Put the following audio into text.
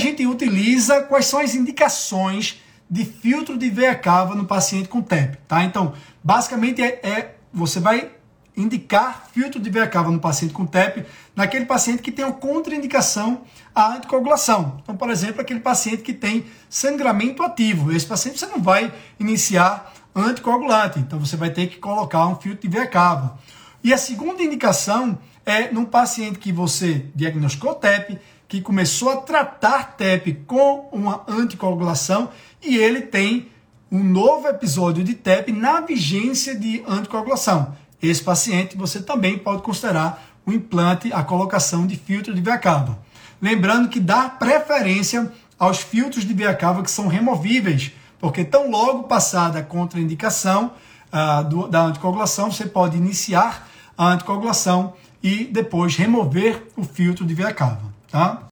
gente utiliza, quais são as indicações de filtro de veia cava no paciente com TEP, tá? Então, basicamente é, é você vai indicar filtro de veia cava no paciente com TEP, naquele paciente que tem uma contraindicação à anticoagulação. Então, por exemplo, aquele paciente que tem sangramento ativo. Esse paciente você não vai iniciar anticoagulante, então você vai ter que colocar um filtro de veia cava. E a segunda indicação é num paciente que você diagnosticou TEP, que começou a tratar TEP com uma anticoagulação e ele tem um novo episódio de TEP na vigência de anticoagulação esse paciente, você também pode considerar o implante, a colocação de filtro de veia cava. Lembrando que dá preferência aos filtros de veia cava que são removíveis, porque tão logo passada a contraindicação uh, do, da anticoagulação, você pode iniciar a anticoagulação e depois remover o filtro de veia cava. Tá?